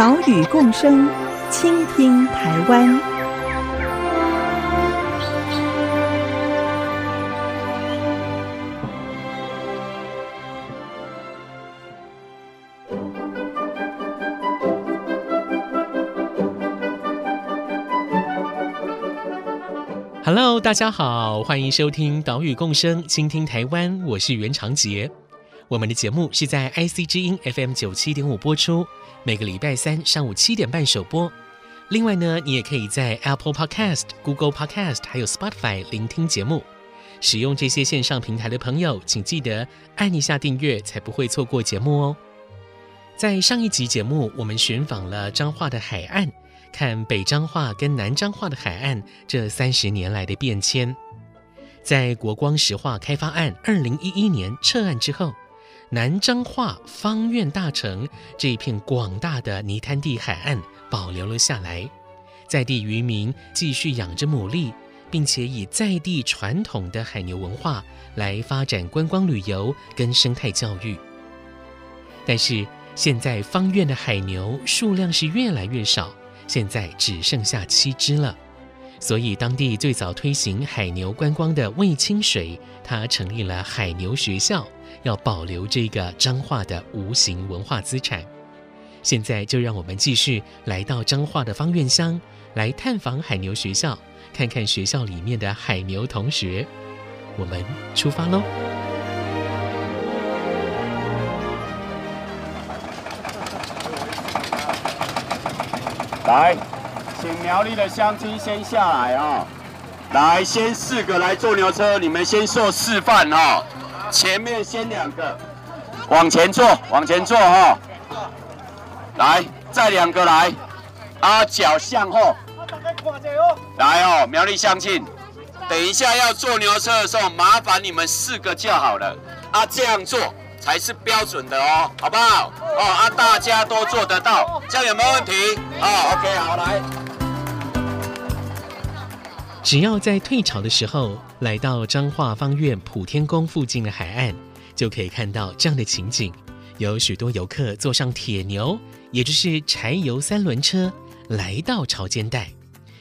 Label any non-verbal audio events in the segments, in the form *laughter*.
岛屿共生，倾听台湾。Hello，大家好，欢迎收听《岛屿共生，倾听台湾》，我是袁长杰。我们的节目是在 IC 之音 FM 九七点五播出。每个礼拜三上午七点半首播。另外呢，你也可以在 Apple Podcast、Google Podcast 还有 Spotify 聆听节目。使用这些线上平台的朋友，请记得按一下订阅，才不会错过节目哦。在上一集节目，我们寻访了彰化的海岸，看北彰化跟南彰化的海岸这三十年来的变迁。在国光石化开发案二零一一年撤案之后。南彰化芳苑大城这一片广大的泥滩地海岸保留了下来，在地渔民继续养着牡蛎，并且以在地传统的海牛文化来发展观光旅游跟生态教育。但是现在方苑的海牛数量是越来越少，现在只剩下七只了。所以当地最早推行海牛观光的魏清水，他成立了海牛学校。要保留这个彰化的无形文化资产，现在就让我们继续来到彰化的芳苑乡，来探访海牛学校，看看学校里面的海牛同学。我们出发喽！来，请苗栗的乡亲先下来啊、哦！来，先四个来坐牛车，你们先做示范啊。前面先两个，往前坐，往前坐哈、哦。来，再两个来，啊，脚向后。来哦，苗栗乡亲，等一下要坐牛车的时候，麻烦你们四个叫好了。啊，这样做才是标准的哦，好不好？哦，啊，大家都做得到，这样有没有问题？哦，OK，好，来。只要在退潮的时候。来到彰化方苑普天宫附近的海岸，就可以看到这样的情景：有许多游客坐上铁牛，也就是柴油三轮车，来到潮间带，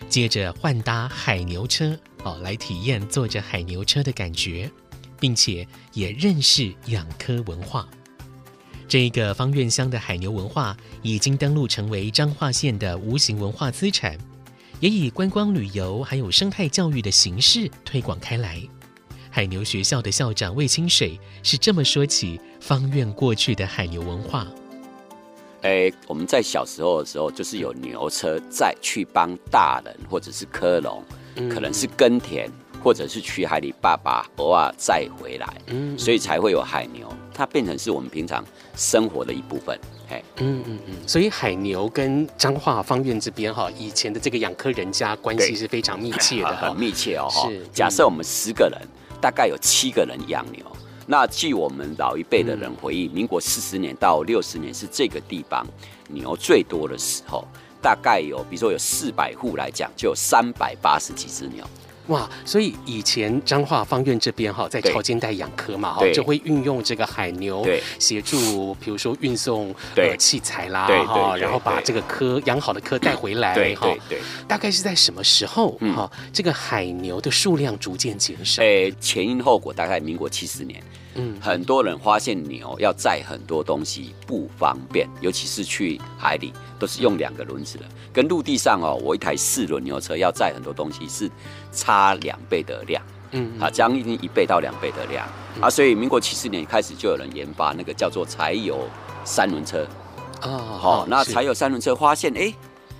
接着换搭海牛车，哦，来体验坐着海牛车的感觉，并且也认识养蚵文化。这个方苑乡的海牛文化已经登录成为彰化县的无形文化资产。也以观光旅游还有生态教育的形式推广开来。海牛学校的校长魏清水是这么说起方院过去的海牛文化。诶，我们在小时候的时候，就是有牛车载去帮大人或者是科隆，可能是耕田，或者是去海里爸爸偶尔载回来，所以才会有海牛，它变成是我们平常生活的一部分。嗯嗯嗯，所以海牛跟彰化方院这边哈，以前的这个养科人家关系是非常密切的，*laughs* 很密切哦。是，假设我们十个人，大概有七个人养牛。那据我们老一辈的人回忆，民国四十年到六十年是这个地方牛最多的时候，大概有，比如说有四百户来讲，就有三百八十几只牛。哇，所以以前彰化方院这边哈，在潮间带养科嘛哈，就会运用这个海牛协助，比如说运送呃器材啦哈，然后把这个科养好的科带回来哈。对对。大概是在什么时候哈，这个海牛的数量逐渐减少？诶，前因后果大概民国七十年。嗯，很多人发现牛要载很多东西不方便，尤其是去海里都是用两个轮子的，跟陆地上哦，我一台四轮牛车要载很多东西是差两倍的量，嗯，啊，将近一倍到两倍的量。啊，所以民国七十年开始就有人研发那个叫做柴油三轮车，哦，好，那柴油三轮车发现，哎，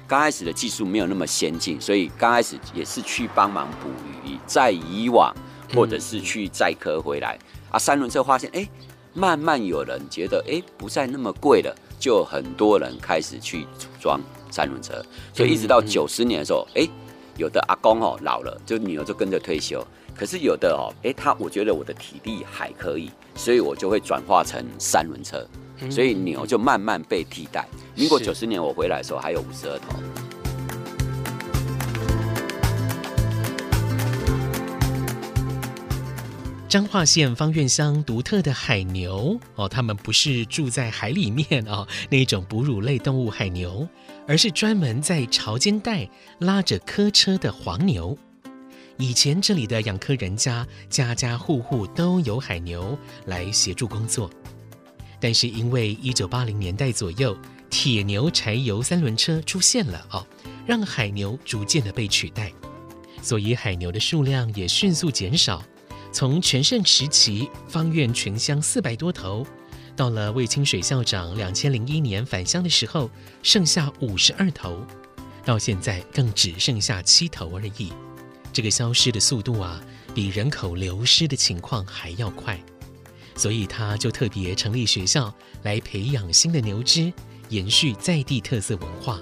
刚开始的技术没有那么先进，所以刚开始也是去帮忙捕鱼、在以往，或者是去载客回来。啊，三轮车发现，哎，慢慢有人觉得，哎，不再那么贵了，就很多人开始去组装三轮车，所以一直到九十年的时候，哎、欸，有的阿公哦老了，就女儿就跟着退休。可是有的哦，哎、欸，他我觉得我的体力还可以，所以我就会转化成三轮车，所以牛就慢慢被替代。民国九十年我回来的时候还有五十二头。彰化县芳苑乡独特的海牛哦，它们不是住在海里面哦，*laughs* 那种哺乳类动物海牛，而是专门在潮间带拉着客车的黄牛。以前这里的养科人家家家户户都有海牛来协助工作，但是因为一九八零年代左右铁牛柴油三轮车出现了哦，让海牛逐渐的被取代，所以海牛的数量也迅速减少。从全盛时期，方院全乡四百多头，到了魏清水校长两千零一年返乡的时候，剩下五十二头，到现在更只剩下七头而已。这个消失的速度啊，比人口流失的情况还要快，所以他就特别成立学校来培养新的牛只，延续在地特色文化。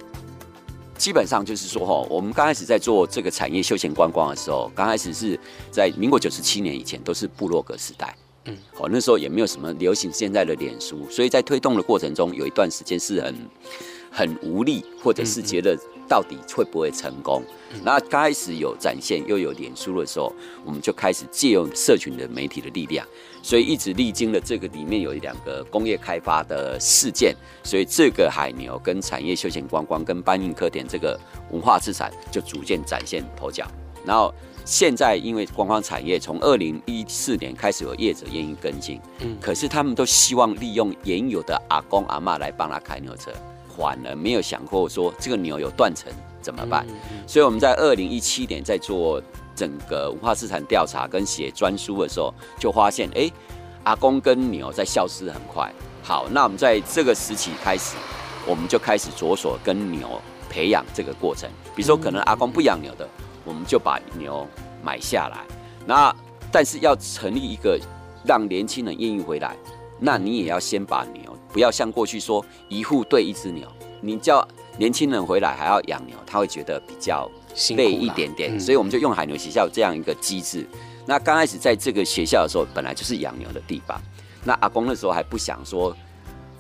基本上就是说，哈，我们刚开始在做这个产业休闲观光的时候，刚开始是在民国九十七年以前都是部落格时代，嗯，好，那时候也没有什么流行现在的脸书，所以在推动的过程中，有一段时间是很很无力，或者是觉得到底会不会成功。那刚开始有展现又有脸书的时候，我们就开始借用社群的媒体的力量。所以一直历经了这个里面有两个工业开发的事件，所以这个海牛跟产业休闲观光跟搬运客点这个文化资产就逐渐展现头角。然后现在因为观光产业从二零一四年开始有业者愿意跟进，嗯，可是他们都希望利用原有的阿公阿妈来帮他开牛车，反而没有想过说这个牛有断层怎么办？所以我们在二零一七年在做。整个文化资产调查跟写专书的时候，就发现，哎，阿公跟牛在消失很快。好，那我们在这个时期开始，我们就开始着手跟牛培养这个过程。比如说，可能阿公不养牛的，我们就把牛买下来。那但是要成立一个让年轻人愿意回来，那你也要先把牛，不要像过去说一户对一只牛，你叫年轻人回来还要养牛，他会觉得比较。累一点点，嗯，所以我们就用海牛学校这样一个机制。那刚开始在这个学校的时候，本来就是养牛的地方。那阿公那时候还不想说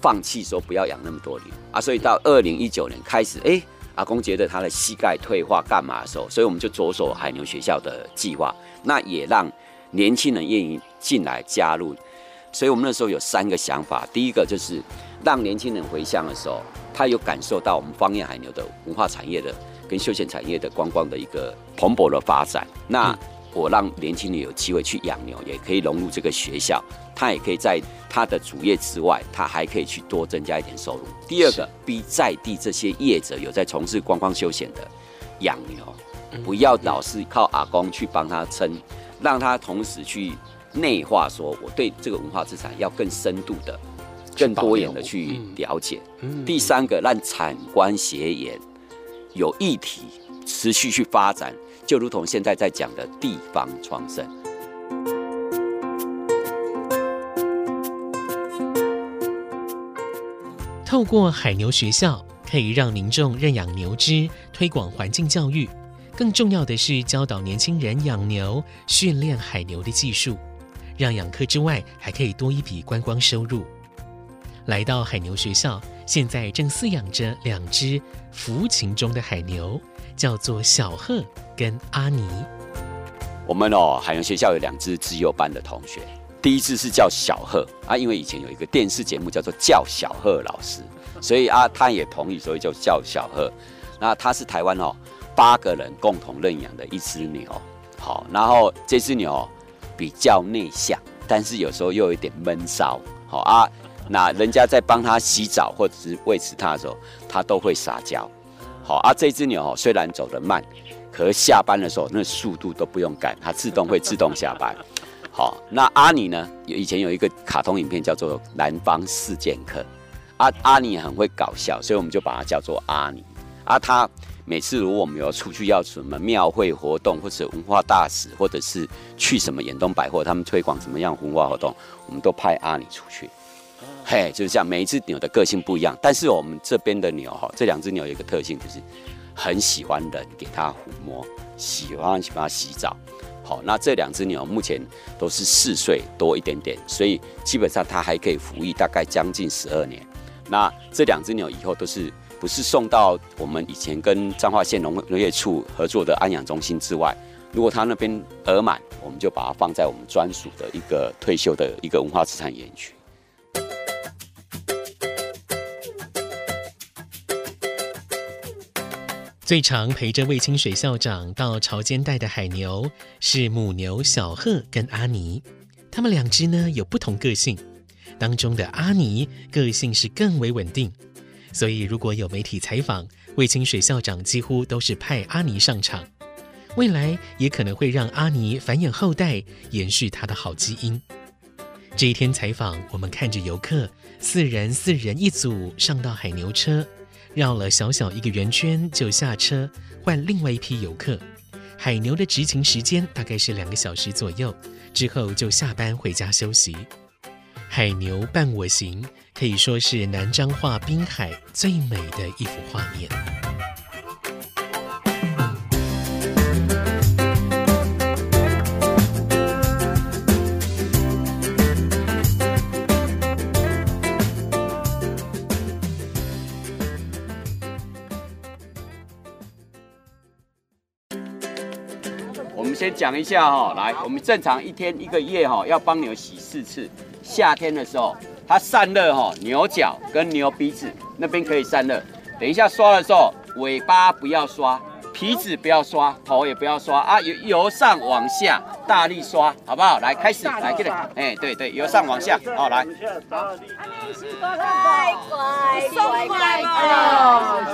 放弃，说不要养那么多牛啊。所以到二零一九年开始，哎，阿公觉得他的膝盖退化干嘛的时候，所以我们就着手海牛学校的计划。那也让年轻人愿意进来加入。所以我们那时候有三个想法，第一个就是让年轻人回乡的时候，他有感受到我们方燕海牛的文化产业的。跟休闲产业的观光的一个蓬勃的发展，那我让年轻人有机会去养牛，也可以融入这个学校，他也可以在他的主业之外，他还可以去多增加一点收入。第二个，逼在地这些业者有在从事观光休闲的养牛，不要老是靠阿公去帮他撑，让他同时去内化，说我对这个文化资产要更深度的、更多元的去了解。第三个，让产官学研。有议题持续去发展，就如同现在在讲的地方创生。透过海牛学校，可以让民众认养牛只，推广环境教育。更重要的是，教导年轻人养牛、训练海牛的技术，让养蚵之外，还可以多一笔观光收入。来到海牛学校，现在正饲养着两只服勤中的海牛，叫做小贺跟阿尼。我们哦，海牛学校有两只资优班的同学，第一只是叫小贺啊，因为以前有一个电视节目叫做叫小贺老师，所以啊，他也同意，所以就叫小贺。那他是台湾哦八个人共同认养的一只牛，好，然后这只牛比较内向，但是有时候又有点闷骚，好啊。那人家在帮他洗澡或者是喂食他的时候，他都会撒娇。好啊，这只牛虽然走得慢，可是下班的时候那速度都不用赶，它自动会自动下班。好，那阿尼呢？以前有一个卡通影片叫做《南方四剑客》，阿阿尼很会搞笑，所以我们就把它叫做阿尼。啊，他每次如果我们有出去要什么庙会活动，或者文化大使，或者是去什么远东百货，他们推广什么样文化活动，我们都派阿里出去。嘿，就是这样。每一只牛的个性不一样，但是我们这边的牛哈，这两只牛有一个特性，就是很喜欢人给它抚摸，喜欢去帮它洗澡。好，那这两只牛目前都是四岁多一点点，所以基本上它还可以服役大概将近十二年。那这两只牛以后都是是送到我们以前跟彰化县农农业处合作的安养中心之外，如果他那边额满，我们就把它放在我们专属的一个退休的一个文化资产园区。最常陪着魏清水校长到潮间带的海牛是母牛小鹤跟阿尼，他们两只呢有不同个性，当中的阿尼个性是更为稳定，所以如果有媒体采访，魏清水校长几乎都是派阿尼上场，未来也可能会让阿尼繁衍后代，延续他的好基因。这一天采访，我们看着游客四人四人一组上到海牛车。绕了小小一个圆圈就下车，换另外一批游客。海牛的执勤时间大概是两个小时左右，之后就下班回家休息。海牛伴我行，可以说是南彰化滨海最美的一幅画面。先讲一下哈，来，我们正常一天一个月哈，要帮牛洗四次。夏天的时候，它散热哈，牛角跟牛鼻子那边可以散热。等一下刷的时候，尾巴不要刷，皮子不要刷，头也不要刷啊，由由上往下大力刷，好不好？来，开始，来，这里，哎，对对，由上往下，好，来。太乖，太乖了，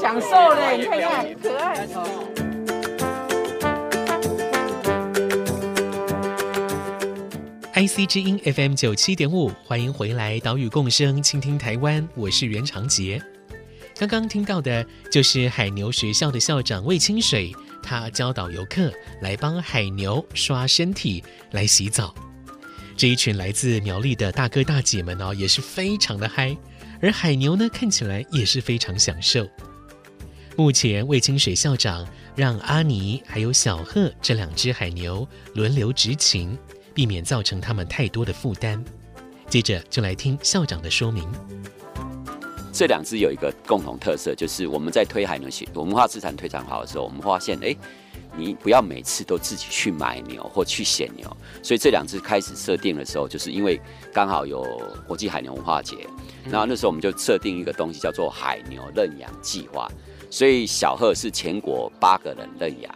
享受嘞，你看看，可爱。IC 之音 FM 九七点五，欢迎回来，岛屿共生，倾听台湾，我是袁长杰。刚刚听到的就是海牛学校的校长魏清水，他教导游客来帮海牛刷身体、来洗澡。这一群来自苗栗的大哥大姐们哦，也是非常的嗨，而海牛呢，看起来也是非常享受。目前魏清水校长让阿尼还有小贺这两只海牛轮流执勤。避免造成他们太多的负担。接着就来听校长的说明。这两只有一个共同特色，就是我们在推海牛文化资产推展好的时候，我们发现，哎，你不要每次都自己去买牛或去选牛。所以这两只开始设定的时候，就是因为刚好有国际海牛文化节，然后那时候我们就设定一个东西叫做海牛认养计划。所以小贺是全国八个人认养。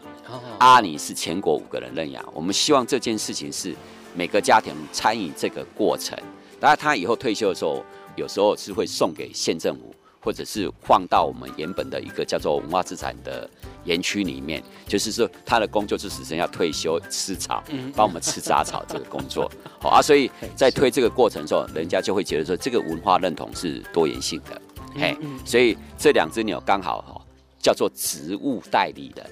阿里是全国五个人认养，我们希望这件事情是每个家庭参与这个过程。当然，他以后退休的时候，有时候是会送给县政府，或者是放到我们原本的一个叫做文化资产的园区里面。就是说，他的工作就只剩下退休吃草，帮我们吃杂草这个工作。*laughs* 好啊，所以在推这个过程的时候，人家就会觉得说，这个文化认同是多元性的。嘿，所以这两只鸟刚好哈，叫做植物代理人。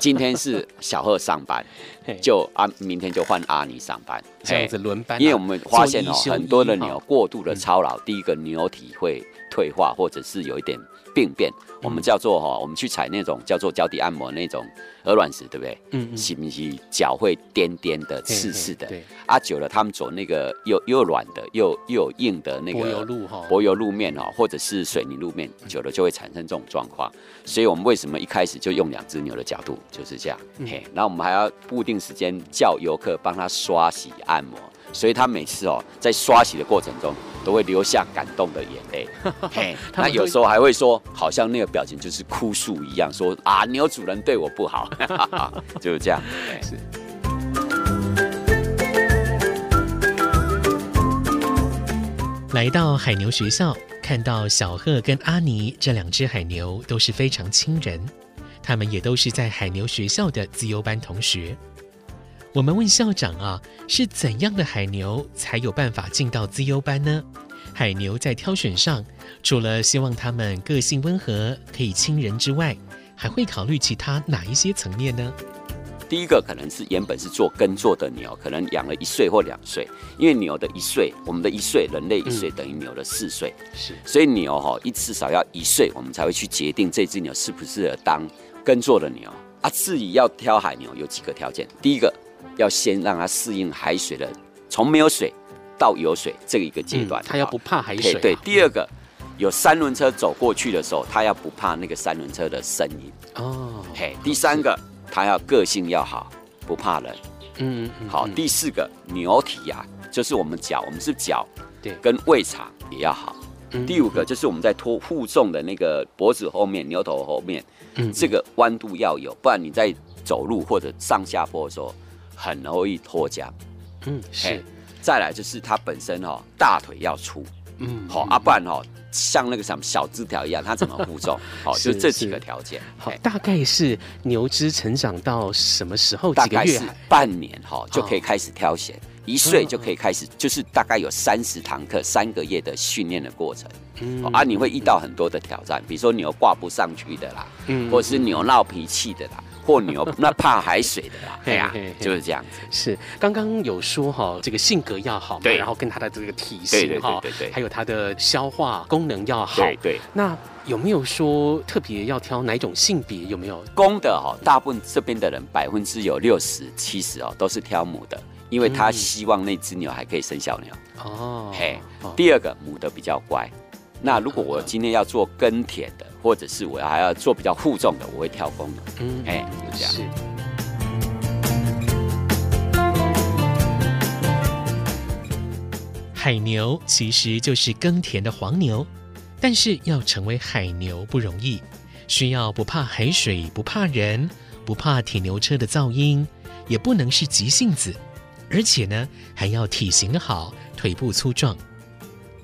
今天是小贺上班，*laughs* 就啊，明天就换阿尼上班，这样子轮班。因为我们发现哦，很多的牛过度的操劳，第一个牛体会退化，或者是有一点病变。我们叫做哈，我们去踩那种叫做脚底按摩那种鹅卵石，对不对？嗯，是不是脚会颠颠的、刺刺的？对。啊，久了他们走那个又又软的又又硬的那个柏油路哈，柏油路面哦，或者是水泥路面，久了就会产生这种状况。所以我们为什么一开始就用两只牛的角度就是这样？嘿，然后我们还要固定时间叫游客帮他刷洗按摩。所以他每次哦，在刷洗的过程中，都会流下感动的眼泪。*laughs* 嘿，他有时候还会说，好像那个表情就是哭诉一样，说啊，牛主人对我不好，*laughs* *laughs* 就是这样。是。来到海牛学校，看到小贺跟阿尼这两只海牛都是非常亲人，他们也都是在海牛学校的自由班同学。我们问校长啊，是怎样的海牛才有办法进到资优班呢？海牛在挑选上，除了希望他们个性温和、可以亲人之外，还会考虑其他哪一些层面呢？第一个可能是原本是做耕作的牛，可能养了一岁或两岁，因为牛的一岁，我们的一岁，人类一岁等于牛的四岁，是，所以牛哈一至少要一岁，我们才会去决定这只牛适不适合当耕作的牛啊。至于要挑海牛，有几个条件，第一个要先让它适应海水的，从没有水到有水这个一个阶段，它要不怕海水。对，第二个。有三轮车走过去的时候，它要不怕那个三轮车的声音哦。嘿，第三个，它要个性要好，不怕人。嗯，嗯好。第四个，牛体啊，就是我们脚，我们是脚，对，跟胃肠也要好。嗯。第五个，就是我们在拖负重的那个脖子后面，牛头后面，嗯，这个弯度要有，不然你在走路或者上下坡的时候很容易脱缰。嗯，是。再来就是它本身哦，大腿要粗。嗯，好，啊，不然哦。像那个什么小枝条一样，它怎么负重？*laughs* 好，就这几个条件。好，大概是牛只成长到什么时候？大概是半年哈就可以开始挑选，一岁就可以开始，就是大概有三十堂课，三个月的训练的过程。嗯，啊，你会遇到很多的挑战，比如说牛挂不上去的啦，嗯，或者是牛闹脾气的啦。或牛 *laughs* 那怕海水的啦，对呀，就是这样子。是刚刚有说哈，这个性格要好，对，然后跟他的这个体型哈，对对，还有他的消化功能要好，对对。那有没有说特别要挑哪种性别？有没有公的哈？大部分这边的人百分之有六十七十哦，都是挑母的，因为他希望那只牛还可以生小牛哦。嘿，第二个母的比较乖。那如果我今天要做耕田的，或者是我要还要做比较负重的，我会挑公的。嗯，哎，就这样。是。海牛其实就是耕田的黄牛，但是要成为海牛不容易，需要不怕海水、不怕人、不怕铁牛车的噪音，也不能是急性子，而且呢还要体型好、腿部粗壮。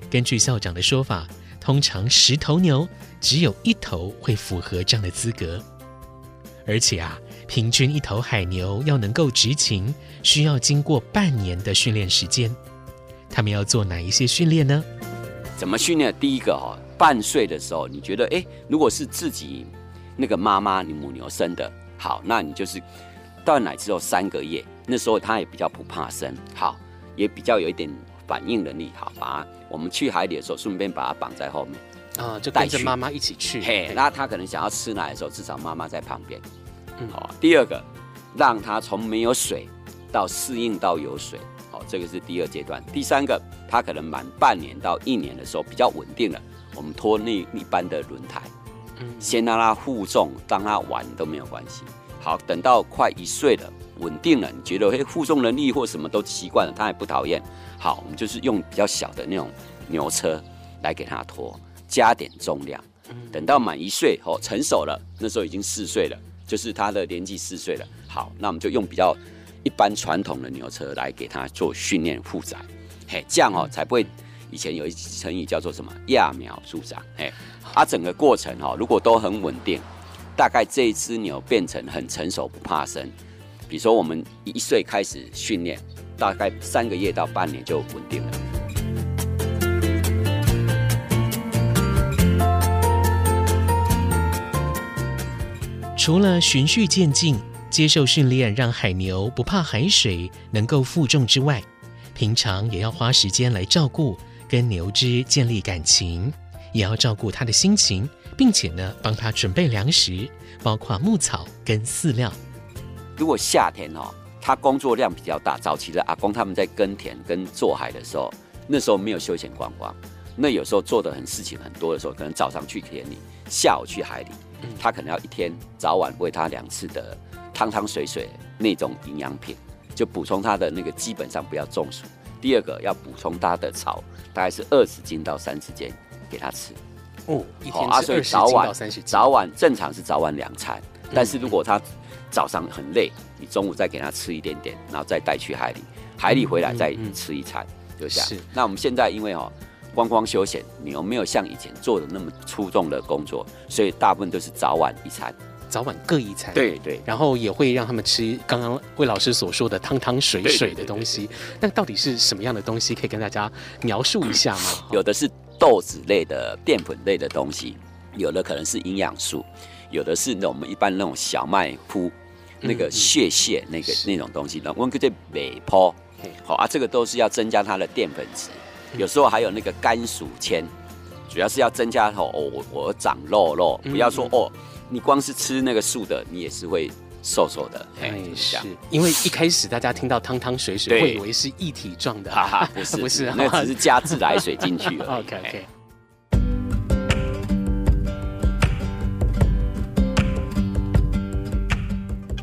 根据校长的说法。通常十头牛只有一头会符合这样的资格，而且啊，平均一头海牛要能够执勤，需要经过半年的训练时间。他们要做哪一些训练呢？怎么训练？第一个哈，半岁的时候，你觉得哎，如果是自己那个妈妈你母牛生的，好，那你就是断奶之后三个月，那时候它也比较不怕生，好，也比较有一点。反应能力好，把我们去海里的时候，顺便把它绑在后面啊，就带着妈妈一起去。嘿，那他可能想要吃奶的时候，至少妈妈在旁边。嗯，好。第二个，让他从没有水到适应到有水，好，这个是第二阶段。第三个，他可能满半年到一年的时候比较稳定了，我们拖那一般的轮胎，嗯，先让他负重，当他玩都没有关系。好，等到快一岁了。稳定了，你觉得嘿负重能力或什么都习惯了，他也不讨厌。好，我们就是用比较小的那种牛车来给他拖，加点重量。等到满一岁哦，成熟了，那时候已经四岁了，就是他的年纪四岁了。好，那我们就用比较一般传统的牛车来给他做训练负载。嘿，这样哦才不会。以前有一成语叫做什么“揠苗助长”。嘿，啊，整个过程哦，如果都很稳定，大概这一只牛变成很成熟，不怕生。比如说，我们一岁开始训练，大概三个月到半年就稳定了。除了循序渐进、接受训练，让海牛不怕海水，能够负重之外，平常也要花时间来照顾，跟牛只建立感情，也要照顾它的心情，并且呢，帮它准备粮食，包括牧草跟饲料。如果夏天哦，他工作量比较大，早期的阿公他们在耕田跟做海的时候，那时候没有休闲观光，那有时候做的很事情很多的时候，可能早上去田里，下午去海里，他可能要一天早晚喂他两次的汤汤水水那种营养品，就补充他的那个基本上不要中暑。第二个要补充他的草，大概是二十斤到三十斤给他吃。哦，一天是二十斤到三十斤。早晚正常是早晚两餐，但是如果他早上很累，你中午再给他吃一点点，然后再带去海里，海里回来再吃一餐，就这样。是。那我们现在因为哦，观光休闲，你有没有像以前做的那么出众的工作？所以大部分都是早晚一餐，早晚各一餐。对对。然后也会让他们吃刚刚魏老师所说的汤汤水水的东西。那到底是什么样的东西？可以跟大家描述一下吗？*coughs* 有的是豆子类的淀粉类的东西，有的可能是营养素。有的是那我们一般那种小麦铺，那个屑屑那个那种东西，那我们叫做尾泡，好啊，这个都是要增加它的淀粉质。有时候还有那个甘薯签，主要是要增加哦，我我长肉肉，不要说哦，你光是吃那个素的，你也是会瘦瘦的。哎，是，因为一开始大家听到汤汤水水，会以为是一体状的，哈哈，不是 *laughs* 不是，那只是加自来水进去了。*laughs* OK OK。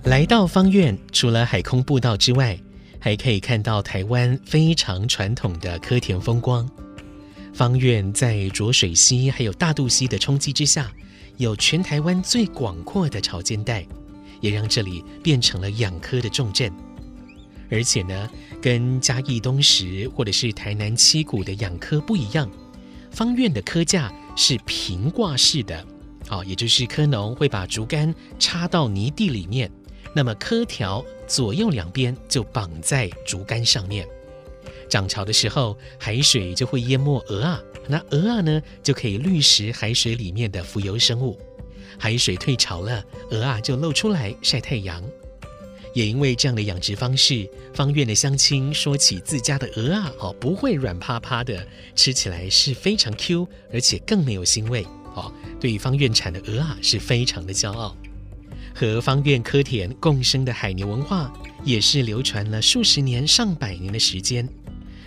来到方苑，除了海空步道之外，还可以看到台湾非常传统的科田风光。方苑在浊水溪还有大肚溪的冲击之下，有全台湾最广阔的潮间带，也让这里变成了养蚵的重镇。而且呢，跟嘉义东石或者是台南七股的养蚵不一样，方苑的蚵架是平挂式的，哦，也就是蚵农会把竹竿插到泥地里面。那么柯条左右两边就绑在竹竿上面，涨潮的时候，海水就会淹没鹅啊，那鹅啊呢就可以滤食海水里面的浮游生物。海水退潮了，鹅啊就露出来晒太阳。也因为这样的养殖方式，方苑的乡亲说起自家的鹅啊哦，不会软趴趴的，吃起来是非常 Q，而且更没有腥味哦。对方苑产的鹅啊是非常的骄傲。和方苑科田共生的海牛文化，也是流传了数十年、上百年的时间。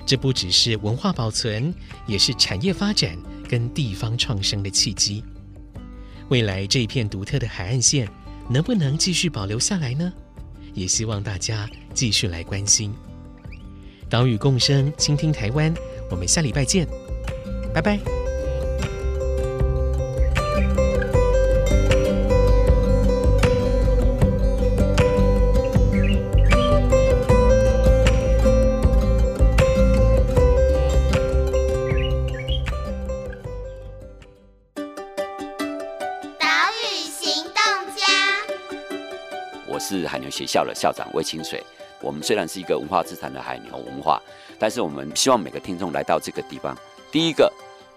这不只是文化保存，也是产业发展跟地方创生的契机。未来这一片独特的海岸线，能不能继续保留下来呢？也希望大家继续来关心。岛屿共生，倾听台湾。我们下礼拜见，拜拜。学校的校长魏清水，我们虽然是一个文化资产的海牛文化，但是我们希望每个听众来到这个地方，第一个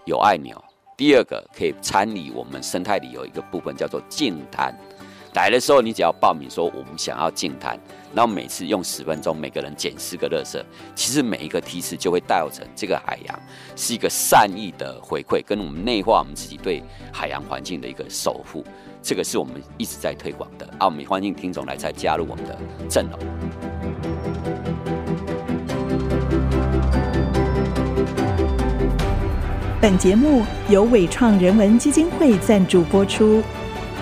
有爱牛，第二个可以参与我们生态里有一个部分叫做净滩。来的时候，你只要报名说我们想要净滩，然后每次用十分钟，每个人捡四个垃圾，其实每一个梯次就会造成这个海洋是一个善意的回馈，跟我们内化我们自己对海洋环境的一个守护。这个是我们一直在推广的啊！我们欢迎听众来再加入我们的阵容。本节目由伟创人文基金会赞助播出。